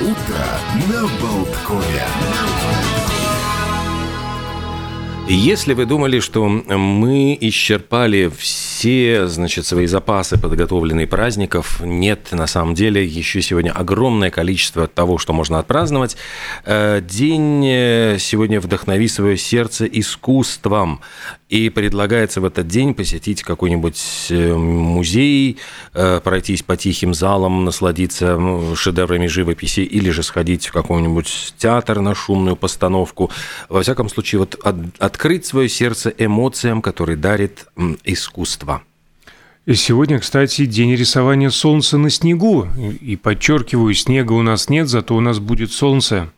Утро на Болткове. Если вы думали, что мы исчерпали все, значит, свои запасы, подготовленные праздников, нет, на самом деле, еще сегодня огромное количество того, что можно отпраздновать. Э, день э, сегодня «Вдохнови свое сердце искусством». И предлагается в этот день посетить какой-нибудь э, музей, пройтись по тихим залам, насладиться ну, шедеврами живописи или же сходить в какой-нибудь театр на шумную постановку. Во всяком случае, вот от, открыть свое сердце эмоциям, которые дарит искусство. И сегодня, кстати, день рисования солнца на снегу. И подчеркиваю, снега у нас нет, зато у нас будет солнце.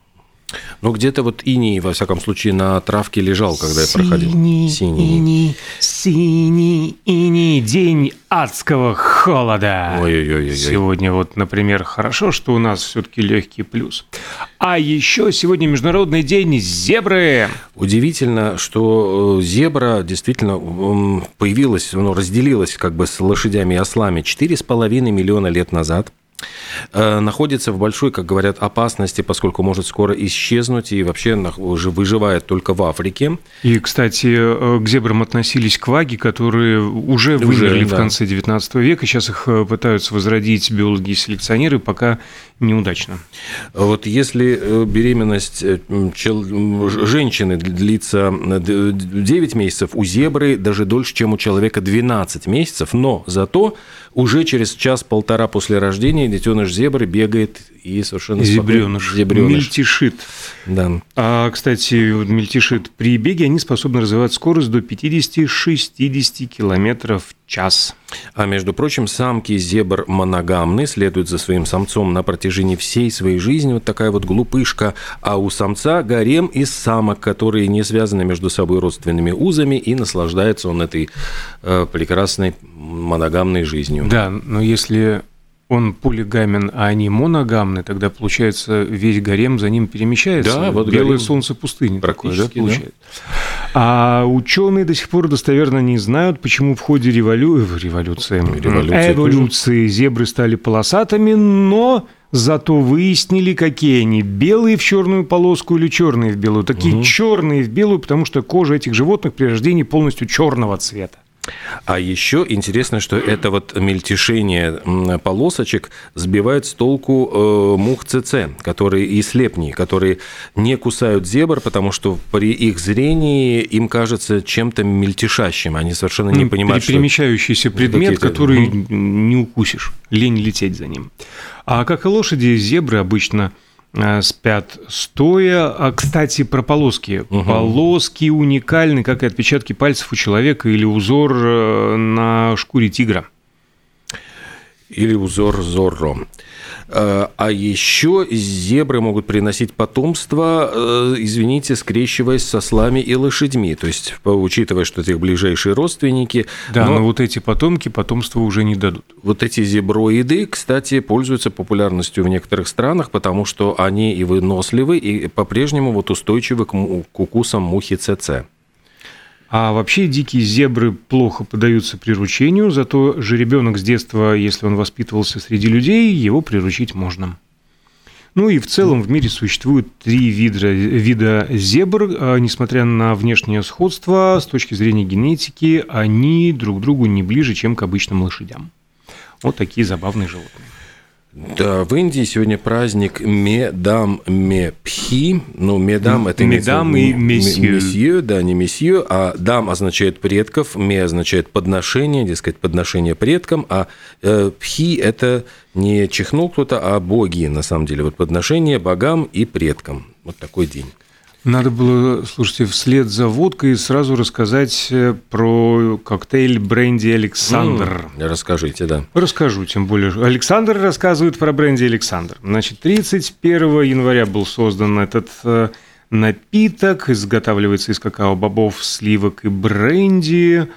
Ну, где-то вот иней, во всяком случае, на травке лежал, когда синий, я проходил. Синий, иней, синий, иней, день адского холода. Ой-ой-ой. Сегодня вот, например, хорошо, что у нас все-таки легкий плюс. А еще сегодня Международный день зебры. Удивительно, что э, зебра действительно появилась, ну, разделилась как бы с лошадями и ослами 4,5 миллиона лет назад. Э, находится в большой, как говорят, опасности, поскольку может скоро исчезнуть и вообще уже выживает только в Африке. И, кстати, э, к зебрам относились кваги, которые уже вымерли да. в конце XIX века. Сейчас их э, пытаются возродить биологи и селекционеры, пока неудачно. Вот если беременность женщины длится 9 месяцев, у зебры даже дольше, чем у человека 12 месяцев, но зато уже через час-полтора после рождения детеныш зебры бегает и совершенно зебреныш, зебреныш. мельтешит. Да. А, кстати, мельтешит при беге они способны развивать скорость до 50-60 км в час. А между прочим, самки зебр моногамны, следуют за своим самцом на протяжении всей своей жизни. Вот такая вот глупышка. А у самца гарем из самок, которые не связаны между собой родственными узами, и наслаждается он этой э, прекрасной моногамной жизнью. Да, но если он полигамен, а они моногамны, тогда, получается, весь гарем за ним перемещается. Да, вот Белое гарем солнце пустыни такое, да, получается. Да. А ученые до сих пор достоверно не знают, почему в ходе револю... революции, революции, эволюции зебры стали полосатыми, но зато выяснили, какие они белые в черную полоску или черные в белую. Такие угу. черные в белую, потому что кожа этих животных при рождении полностью черного цвета. А еще интересно, что это вот мельтешение полосочек сбивает с толку э, мух ЦЦ, которые и слепни, которые не кусают зебр, потому что при их зрении им кажется чем-то мельтешащим. Они совершенно не понимают. Перемещающийся предмет, который не укусишь. Лень лететь за ним. А как и лошади, зебры обычно спят стоя. А, кстати, про полоски. Угу. Полоски уникальны, как и отпечатки пальцев у человека или узор э, на шкуре тигра. Или узор Зорро. Э, а еще зебры могут приносить потомство, э, извините, скрещиваясь со слами и лошадьми. То есть, учитывая, что это их ближайшие родственники. Да, но, но вот эти потомки потомства уже не дадут. Вот эти зеброиды, кстати, пользуются популярностью в некоторых странах, потому что они и выносливы, и по-прежнему вот устойчивы к укусам мухи ЦЦ. А вообще дикие зебры плохо поддаются приручению, зато же ребенок с детства, если он воспитывался среди людей, его приручить можно. Ну и в целом в мире существует три вида, вида зебр. А, несмотря на внешнее сходство, с точки зрения генетики, они друг другу не ближе, чем к обычным лошадям. Вот такие забавные животные. Да, в Индии сегодня праздник Медам Мепхи. Ну, Медам это Медам и месье. Месье, да, не месье, а дам означает предков, ме означает подношение, дескать, подношение предкам, а э, пхи это не чихнул кто-то, а боги, на самом деле. Вот подношение богам и предкам. Вот такой день. Надо было, слушайте, вслед за водкой сразу рассказать э, про коктейль бренди Александр. Mm, расскажите, да. Расскажу, тем более. Александр рассказывает про бренди Александр. Значит, 31 января был создан этот э, напиток, изготавливается из какао-бобов, сливок и бренди.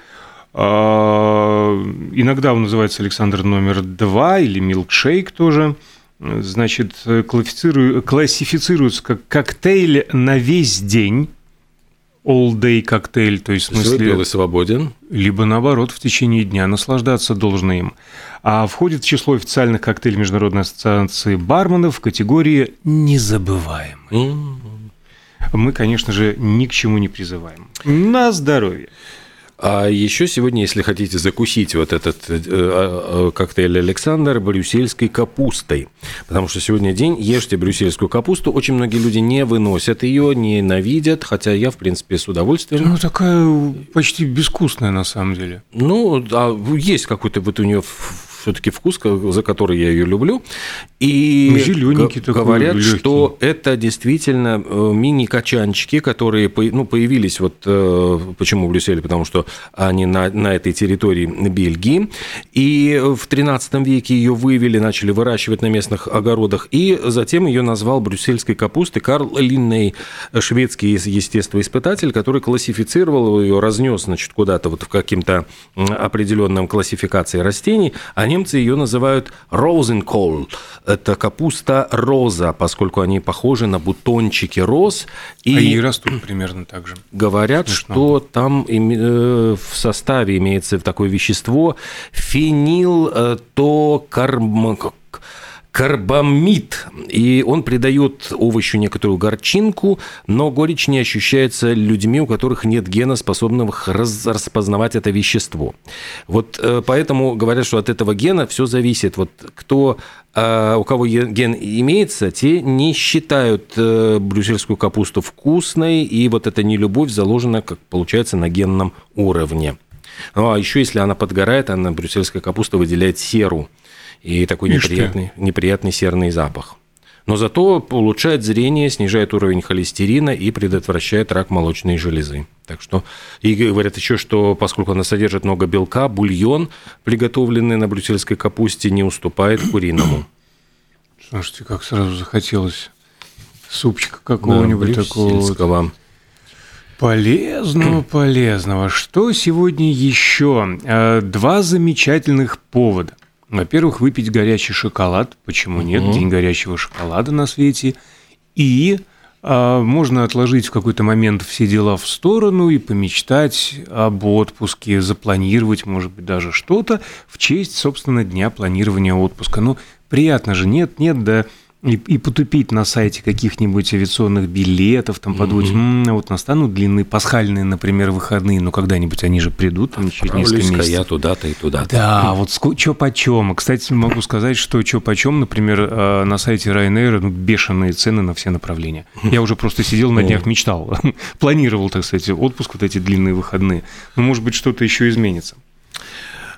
А, иногда он называется Александр номер два или милкшейк тоже – значит, классифицируется как коктейль на весь день. all-day коктейль, то есть в смысле... Выпил и свободен. Либо наоборот, в течение дня наслаждаться должны им. А входит в число официальных коктейлей Международной ассоциации барменов в категории «незабываемый». М. Мы, конечно же, ни к чему не призываем. На здоровье. А еще сегодня, если хотите закусить вот этот э, э, коктейль Александр брюссельской капустой, потому что сегодня день ешьте брюссельскую капусту. Очень многие люди не выносят ее, ненавидят, хотя я, в принципе, с удовольствием. Ну, такая почти безвкусная на самом деле. Ну, да, есть какой-то вот у нее все-таки вкус, за который я ее люблю. И Ну, такой, говорят, лёгкий. что это действительно э, мини-качанчики, которые ну, появились вот э, почему в Брюсселе, потому что они на, на этой территории Бельгии. И в 13 веке ее вывели, начали выращивать на местных огородах. И затем ее назвал брюссельской капустой Карл Линней, шведский естествоиспытатель, который классифицировал ее, разнес значит, куда-то вот в каким-то определенном классификации растений, а немцы ее называют розенкол. Это капуста роза, поскольку они похожи на бутончики роз. И А и растут примерно так же. говорят, Смешно. что там э, в составе имеется такое вещество фенил то карбамид, и он придает овощу некоторую горчинку, но горечь не ощущается людьми, у которых нет гена, способного раз- распознавать это вещество. Вот э, поэтому говорят, что от этого гена все зависит. Вот кто, э, у кого ген имеется, те не считают э, брюссельскую капусту вкусной, и вот эта нелюбовь заложена, как получается, на генном уровне. Ну, а еще если она подгорает, она, брюссельская капуста, выделяет серу. И такой Ишь ты. неприятный, неприятный серный запах. Но зато улучшает зрение, снижает уровень холестерина и предотвращает рак молочной железы. Так что, и говорят еще, что поскольку она содержит много белка, бульон, приготовленный на брюссельской капусте, не уступает куриному. Слушайте, как сразу захотелось супчика какого-нибудь Да, такого. вот. Полезного, полезного. Что сегодня еще? Э, Два замечательных повода. Во-первых, выпить горячий шоколад. Почему нет? День горячего шоколада на свете. И а, можно отложить в какой-то момент все дела в сторону и помечтать об отпуске, запланировать, может быть, даже что-то в честь, собственно, дня планирования отпуска. Ну, приятно же, нет, нет, да и, и потупить на сайте каких-нибудь авиационных билетов, там подумать, «М, вот настанут длинные пасхальные, например, выходные, но когда-нибудь они же придут, там через несколько месяцев. я туда-то и туда-то. Да, вот что почем. Кстати, могу сказать, что что почем, например, э, на сайте Ryanair ну, бешеные цены на все направления. Я уже просто сидел на днях, мечтал, планировал, так сказать, отпуск, вот эти длинные выходные. Ну, может быть, что-то еще изменится.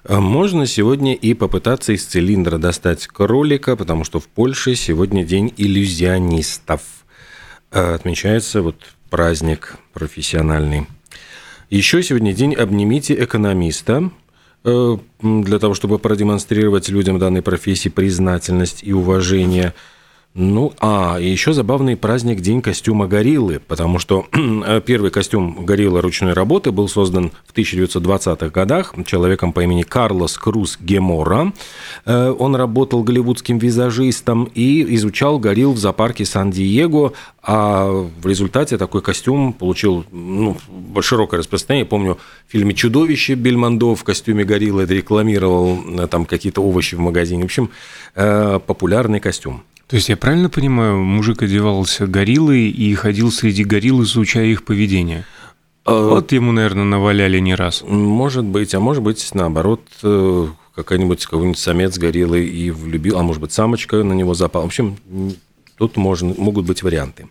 А Можно сегодня и попытаться из цилиндра достать кролика, потому что в Польше сегодня день иллюзионистов. Э, Отмечается вот праздник профессиональный. Еще сегодня день «Обнимите экономиста», э, для того, чтобы продемонстрировать людям данной профессии признательность и уважение. Ну, а, еще забавный праздник День костюма гориллы, потому что э, первый костюм гориллы ручной работы был создан в 1920-х годах человеком по имени Карлос Круз Гемора. Э, Он работал голливудским визажистом и изучал горилл в зоопарке Сан-Диего, а в результате такой костюм получил ну, широкое распространение. Я помню, в фильме «Чудовище» Бельмондо в костюме гориллы рекламировал э, там какие-то овощи в магазине. В общем, популярный костюм. То есть я правильно понимаю, мужик одевался гориллой и ходил среди горилл, изучая их поведение? Э, Вот ему, наверное, наваляли не раз. Может быть, а может быть, наоборот, э, какая-нибудь какой-нибудь самец гориллы и влюбил, а может быть, самочка на него запала. В общем, тут можно, могут быть варианты.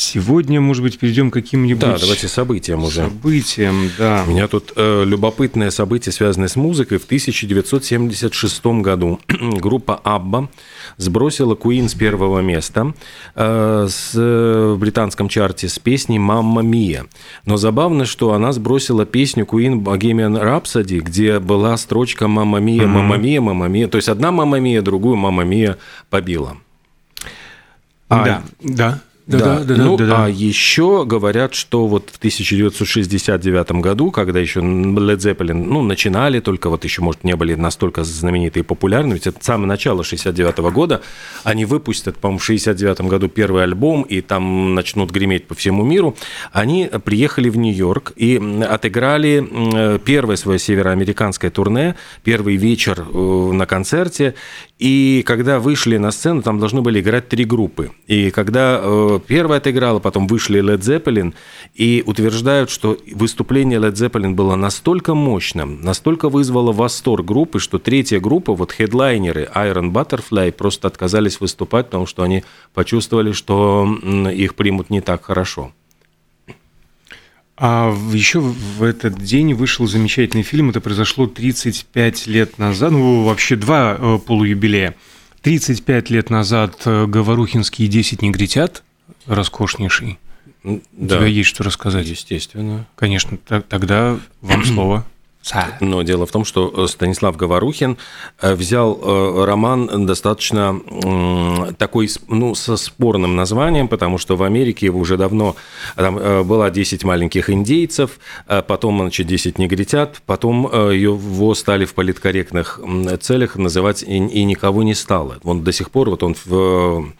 Сегодня, может быть, перейдем к каким-нибудь Да, давайте событиям уже. событиям. Да. У меня тут э, любопытное событие, связанное с музыкой. В 1976 году группа Абба сбросила Queen с первого места э, с, э, в британском чарте с песней «Мамма Мия». Но забавно, что она сбросила песню Queen Bohemian Rhapsody, где была строчка «Мамма Мия, Мамма Мия, Мамма Мия». То есть одна «Мамма Мия», другую «Мамма Мия» побила. А, Да, да. Да, да, да, ну, да, да. а еще говорят, что вот в 1969 году, когда еще Led Zeppelin, ну, начинали, только вот еще, может, не были настолько знаменитые и популярны, ведь это самое начало 69 года, они выпустят, по-моему, в 69 году первый альбом, и там начнут греметь по всему миру. Они приехали в Нью-Йорк и отыграли первое свое североамериканское турне, первый вечер э, на концерте, и когда вышли на сцену, там должны были играть три группы. И когда э, первая отыграла, потом вышли Led Zeppelin, и утверждают, что выступление Led Zeppelin было настолько мощным, настолько вызвало восторг группы, что третья группа, вот хедлайнеры Iron Butterfly, просто отказались выступать, потому что они почувствовали, что их примут не так хорошо. А еще в этот день вышел замечательный фильм. Это произошло 35 лет назад. Ну, вообще два э, полуюбилея. 35 лет назад э, Говорухинские 10 негритят, роскошнейший. Да. У тебя есть что рассказать? Естественно. Конечно, тогда вам слово. Но дело в том, что э, Станислав Говорухин э, взял э, роман достаточно такой, ну, со спорным названием, потому что в Америке его уже давно там было 10 маленьких индейцев, потом, значит, 10 негритят, потом его стали в политкорректных целях называть «И, и никого не стало». Он до сих пор, вот он в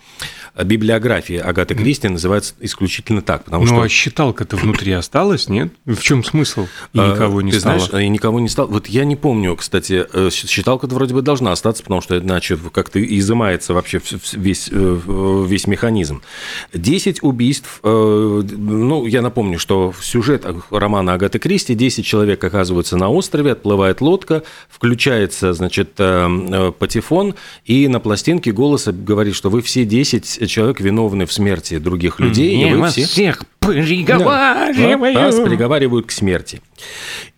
библиография Агаты Кристи называется исключительно так. Потому ну, что... а считалка-то внутри осталась, нет? В чем смысл? И а, никого не Ты стало. знаешь, и никого не стало. Вот я не помню, кстати, э, считалка-то вроде бы должна остаться, потому что иначе как-то изымается вообще весь, э, весь механизм. Десять убийств, э, ну, я напомню, что сюжет романа Агаты Кристи, 10 человек оказываются на острове, отплывает лодка, включается, значит, патефон, и на пластинке голоса говорит, что вы все 10 человек виновны в смерти других людей. Не, и вы все... всех приговаривают. Да, вас приговаривают к смерти.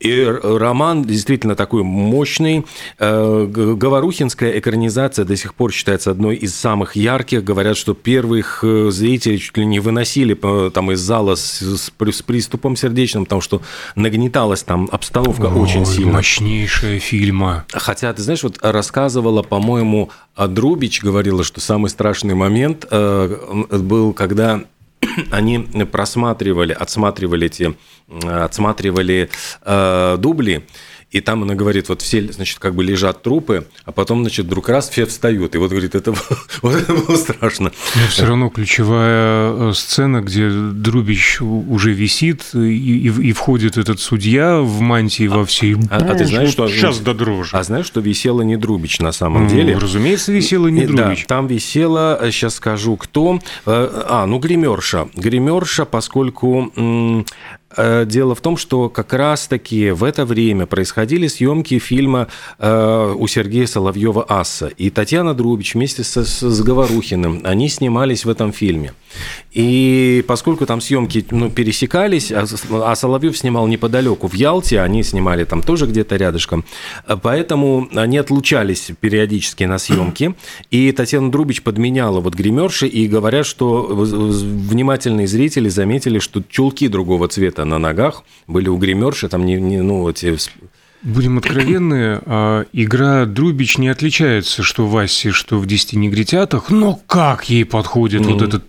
И роман действительно такой мощный. Э, Говорухинская экранизация до сих пор считается одной из самых ярких. Говорят, что первых э, зрителей чуть ли не выносили э, там из зала с, с приступом сердечным, потому что нагнеталась там обстановка Ой, очень сильно. Мощнейшая фильма. Хотя, ты знаешь, вот рассказывала, по-моему, Друбич говорила, что самый страшный момент был, когда они просматривали, отсматривали эти, отсматривали э, дубли, и там она говорит, вот все, значит, как бы лежат трупы, а потом, значит, вдруг раз все встают. И вот, говорит, это, вот это было страшно. Но все равно ключевая э, сцена, где Друбич уже висит, и, и, и входит этот судья в мантии во всей... А, а ты знаешь, что... Сейчас до дрожи. А знаешь, что висела не Друбич на самом ну, деле? Разумеется, висела не Друбич. Да, там висела, сейчас скажу, кто... Э, а, ну, гримерша. Гримерша, поскольку Э, дело в том, что как раз-таки в это время происходили съемки фильма э, у Сергея Соловьева «Асса». И Татьяна Друбич вместе с, с Говорухиным, они снимались в этом фильме. И поскольку там съемки ну, пересекались, а, а Соловьев снимал неподалеку в Ялте, они снимали там тоже где-то рядышком, поэтому они отлучались периодически на съемки. И Татьяна Друбич подменяла вот гримерши, и говорят, что внимательные зрители заметили, что чулки другого цвета на ногах были у гримерши, там не, не ну, эти Будем откровенны, а игра Друбич не отличается, что в Васе, что в «Десяти негритятах», но как ей подходит mm-hmm. вот этот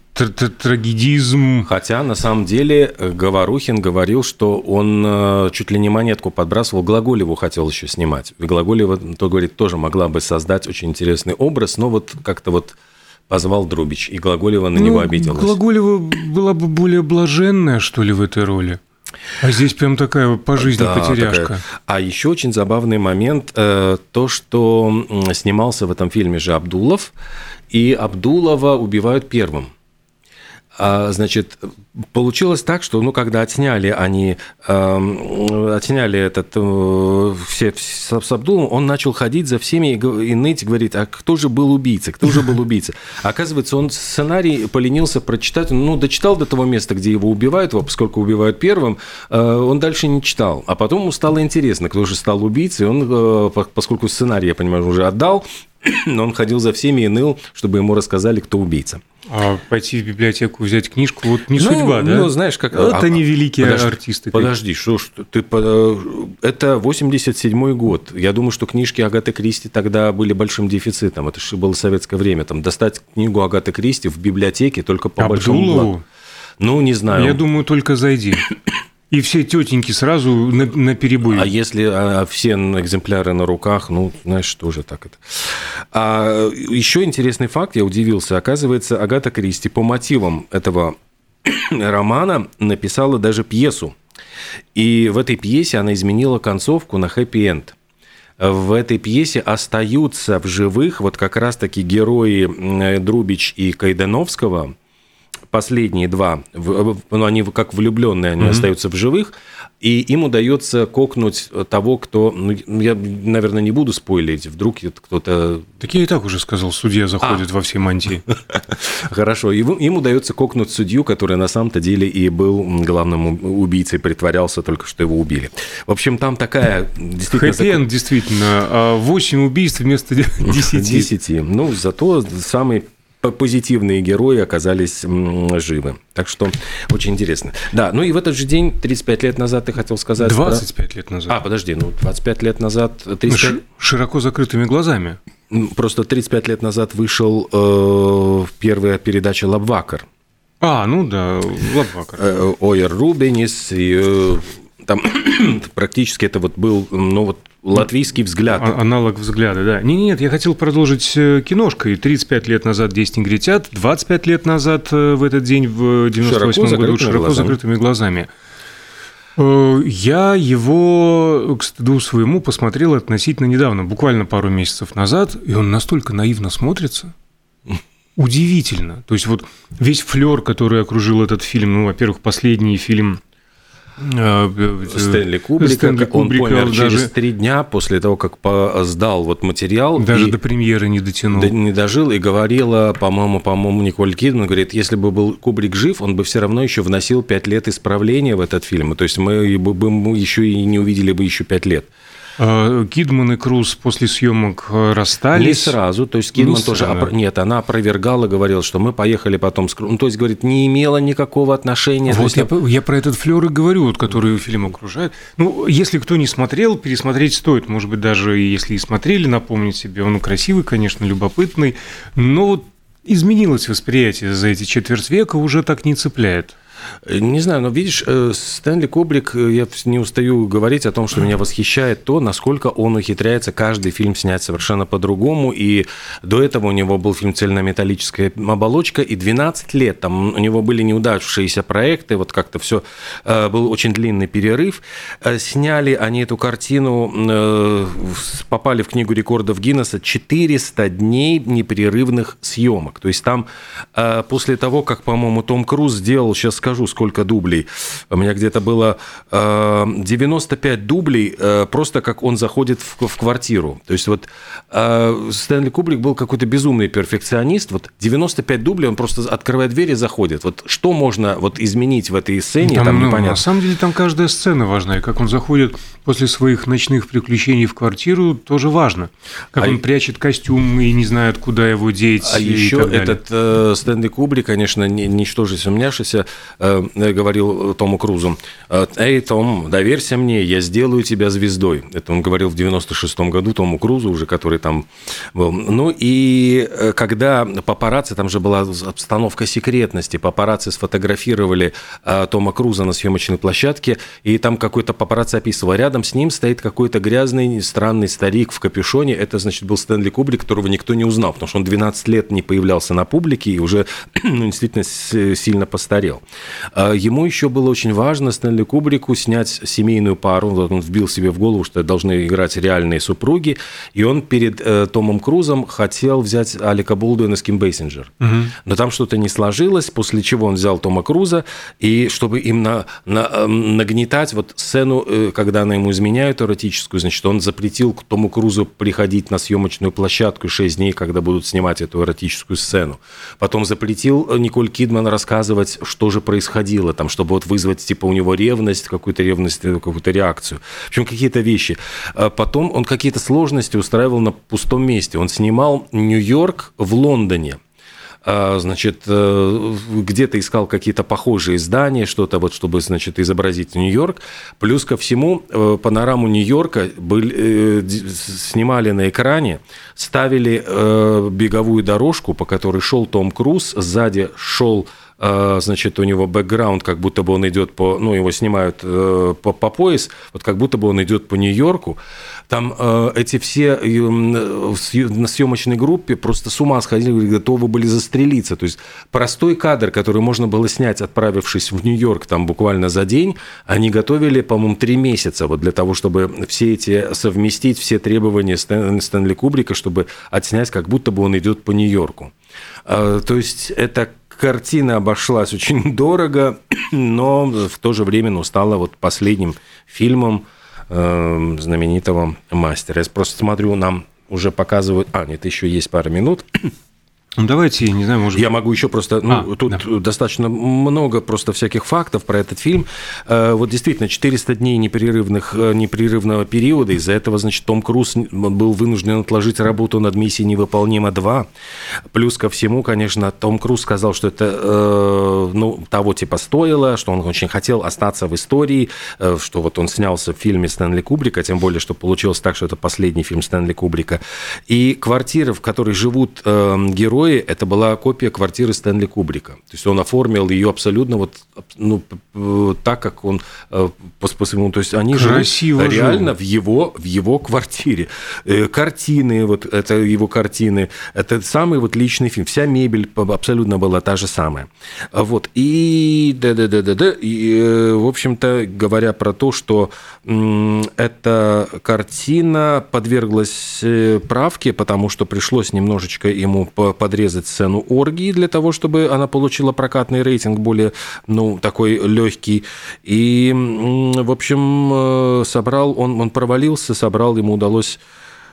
трагедизм. Хотя, на самом деле, Говорухин говорил, что он э, чуть ли не монетку подбрасывал, Глаголеву хотел еще снимать. И Глаголева, то говорит, тоже могла бы создать очень интересный образ, но вот как-то вот позвал Друбич, и Глаголева на ну, него обиделась. Глаголева была бы более блаженная, что ли, в этой роли. А здесь прям такая по жизни да, потеряшка. Такая. А еще очень забавный момент э, то, что снимался в этом фильме же Абдулов, и Абдулова убивают первым. А, значит, получилось так, что, ну, когда отсняли они, э, отсняли этот, э, все с, Абдулом, он начал ходить за всеми и, и ныть, говорит, а кто же был убийца, кто же был убийца? Оказывается, он сценарий поленился прочитать, ну, дочитал до того места, где его убивают, поскольку убивают первым, э, он дальше не читал. А потом ему стало интересно, кто же стал убийцей, он, э, поскольку сценарий, я понимаю, уже отдал, но он ходил за всеми и ныл, чтобы ему рассказали, кто убийца. А пойти в библиотеку взять книжку, вот не ну, судьба, да? Ну, знаешь, как... Это а, не великие подожди, артисты. Подожди, что ж, ты... Это 87-й год. Я думаю, что книжки Агаты Кристи тогда были большим дефицитом. Это же было советское время. Там достать книгу Агаты Кристи в библиотеке только по Абдулову? большому Ну, не знаю. Я думаю, только зайди. И все тетеньки сразу на, на перебой. А если а, все экземпляры на руках, ну, знаешь, тоже так это. А еще интересный факт, я удивился. Оказывается, Агата Кристи по мотивам этого романа написала даже пьесу. И в этой пьесе она изменила концовку на хэппи-энд в этой пьесе остаются в живых вот как раз-таки герои Друбич и Кайдановского, последние два, ну, они как влюбленные, они mm-hmm. остаются в живых, и им удается кокнуть того, кто, ну, я, наверное, не буду спойлерить, вдруг кто-то... Так я и так уже сказал, судья заходит а. во все мантии. Хорошо, им удается кокнуть судью, который на самом-то деле и был главным убийцей, притворялся только, что его убили. В общем, там такая действительно... хэппи действительно. 8 а убийств вместо 10. 10. Ну, зато самый позитивные герои оказались живы. Так что очень интересно. Да, ну и в этот же день, 35 лет назад, ты хотел сказать... 25 про... лет назад. А, подожди, ну 25 лет назад... 35... Ну, широко закрытыми глазами. Просто 35 лет назад вышел э, первая передача «Лабвакар». А, ну да, «Лабвакар». Э, Ойер Рубенис, и, э, там практически это вот был, ну вот Латвийский взгляд. А, аналог взгляда, да. Нет, нет, я хотел продолжить э, киношкой. 35 лет назад «Десять негритят», 25 лет назад э, в этот день, в 98 году, широко глазами. закрытыми глазами. Э, я его, к стыду своему, посмотрел относительно недавно, буквально пару месяцев назад, и он настолько наивно смотрится. Удивительно. То есть вот весь флер, который окружил этот фильм, ну, во-первых, последний фильм Стэнли Кубрика, Стэнли Кубрика он помер даже... через три дня после того, как сдал вот материал. Даже и до премьеры не дотянул. Не дожил и говорила, по-моему, по-моему, Николь Кидман, говорит, если бы был Кубрик жив, он бы все равно еще вносил пять лет исправления в этот фильм. То есть мы бы еще и не увидели бы еще пять лет. А, Кидман и Круз после съемок э, расстались. Не сразу, то есть Кидман не тоже... Опро... Нет, она опровергала, говорила, что мы поехали потом с Крузом. Ну, то есть, говорит, не имела никакого отношения. Вот я, есть... я про этот флер и говорю, вот, который фильм окружает. Ну, если кто не смотрел, пересмотреть стоит. Может быть, даже если и смотрели, напомнить себе. Он красивый, конечно, любопытный, но вот изменилось восприятие за эти четверть века, уже так не цепляет. Не знаю, но видишь, э, Стэнли Кубрик, э, я не устаю говорить о том, что меня восхищает то, насколько он ухитряется каждый фильм снять совершенно по-другому. И до этого у него был фильм «Цельнометаллическая оболочка», и 12 лет там у него были неудавшиеся проекты, вот как-то все, э, был очень длинный перерыв. Сняли они эту картину, попали в книгу рекордов Гиннесса 400 дней непрерывных съемок. То есть там после того, как, по-моему, Том Круз сделал, сейчас скажу, скажу, сколько дублей. У меня где-то было 95 э, дублей, э, просто как он заходит в, в квартиру. То есть вот э, Стэнли Кубрик был какой-то безумный перфекционист. Вот 95 дублей, он просто открывает дверь и заходит. Вот что можно вот изменить в этой сцене, там, там ну, непонятно. На самом деле там каждая сцена важна. И как он заходит после своих ночных приключений в квартиру, тоже важно. Как а он прячет костюм и не знает, куда его деть. А еще этот э, Стэнли Кубрик, конечно, ничтоже сумняшися, говорил Тому Крузу, «Э, «Эй, Том, доверься мне, я сделаю тебя звездой». Это он говорил в 96-м году Тому Крузу уже, который там был. Ну и э, когда папарацци, там же была обстановка секретности, папарацци сфотографировали Тома Круза на съемочной площадке, и там какой-то папарацци описывал, рядом с ним стоит какой-то грязный, странный старик в капюшоне, это, значит, был Стэнли Кубрик, которого никто не узнал, потому что он 12 лет не появлялся на публике и уже ну, действительно сильно постарел. А ему еще было очень важно Стэнли Кубрику снять семейную пару. Он вбил себе в голову, что должны играть реальные супруги. И он перед э, Томом Крузом хотел взять Алика Болдуина с Ким Бейсинджер. Угу. Но там что-то не сложилось, после чего он взял Тома Круза. И чтобы им на, на, эм, нагнетать вот сцену, э, когда она ему изменяют эротическую, значит, он запретил Тому Крузу приходить на съемочную площадку 6 дней, когда будут снимать эту эротическую сцену. Потом запретил Николь Кидман рассказывать, что же происходит происходило, там, чтобы вот вызвать, типа, у него ревность, какую-то ревность, э, какую-то реакцию. В общем, какие-то вещи. А потом он какие-то сложности устраивал на пустом месте. Он снимал Нью-Йорк в Лондоне. А, значит, э, где-то искал какие-то похожие здания, что-то вот, чтобы, значит, изобразить Нью-Йорк. Плюс ко всему, э, панораму Нью-Йорка были, снимали на экране, ставили беговую дорожку, по которой шел Том Круз, сзади шел значит, у него бэкграунд, как будто бы он идет по, ну, его снимают по, по пояс, вот как будто бы он идет по Нью-Йорку. Там э, эти все э, на съемочной группе просто с ума сходили, готовы были застрелиться. То есть простой кадр, который можно было снять, отправившись в Нью-Йорк там буквально за день, они готовили, по-моему, три месяца вот для того, чтобы все эти совместить, все требования Стэн, Стэнли Кубрика, чтобы отснять, как будто бы он идет по Нью-Йорку. Э, то есть это картина обошлась очень дорого, но в то же время ну, стала вот последним фильмом, Эм, знаменитого мастера. Я просто смотрю, нам уже показывают... А, нет, еще есть пара минут. Ну, давайте, не знаю, может Я могу еще просто... Ну, а, тут да. достаточно много просто всяких фактов про этот фильм. Э, вот действительно, 400 дней непрерывных, э, непрерывного периода. Из-за этого, значит, Том Круз был вынужден отложить работу над миссией «Невыполнима 2». Плюс ко всему, конечно, Том Круз сказал, что это, э, ну, того типа стоило, что он очень хотел остаться в истории, что вот он снялся в фильме Стэнли Кубрика, тем более, что получилось так, что это последний фильм Стэнли Кубрика. И квартира, в которой живут герои, герои, это была копия квартиры Стэнли Кубрика. То есть он оформил ее абсолютно вот ну, так, как он э, по, по своему... То есть они Красиво живут реально в его, в его квартире. Э, картины, вот это его картины, это самый вот личный фильм. Вся мебель абсолютно была та же самая. Вот. И, да, да, да, да, да. И, э, в общем-то, говоря про то, что эта картина подверглась правке, потому что пришлось немножечко ему под подрезать сцену оргии для того, чтобы она получила прокатный рейтинг более, ну, такой легкий. И, в общем, э, собрал, он, он провалился, собрал, ему удалось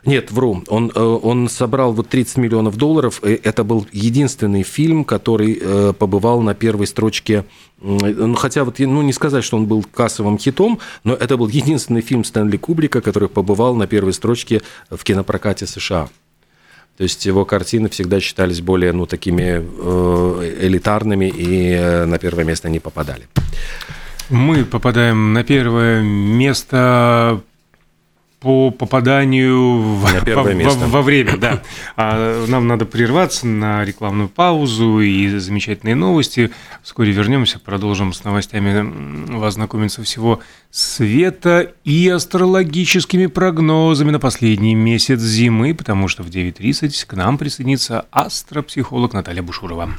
нет, вру. Он, э, он собрал вот 30 миллионов долларов. Это был единственный фильм, который э, побывал на первой строчке. Ну, хотя вот, ну, не сказать, что он был кассовым хитом, но это был единственный фильм Стэнли Кубрика, который побывал на первой строчке в кинопрокате США. То есть его картины всегда считались более ну, такими э, элитарными и э, на первое место не попадали. Мы попадаем на первое место по попаданию в, во. Во, во время, да. А нам надо прерваться на рекламную паузу и замечательные новости. Вскоре вернемся, продолжим с новостями вас знакомиться всего света и астрологическими прогнозами на последний месяц зимы, потому что в 9.30 к нам присоединится астропсихолог Наталья Бушурова.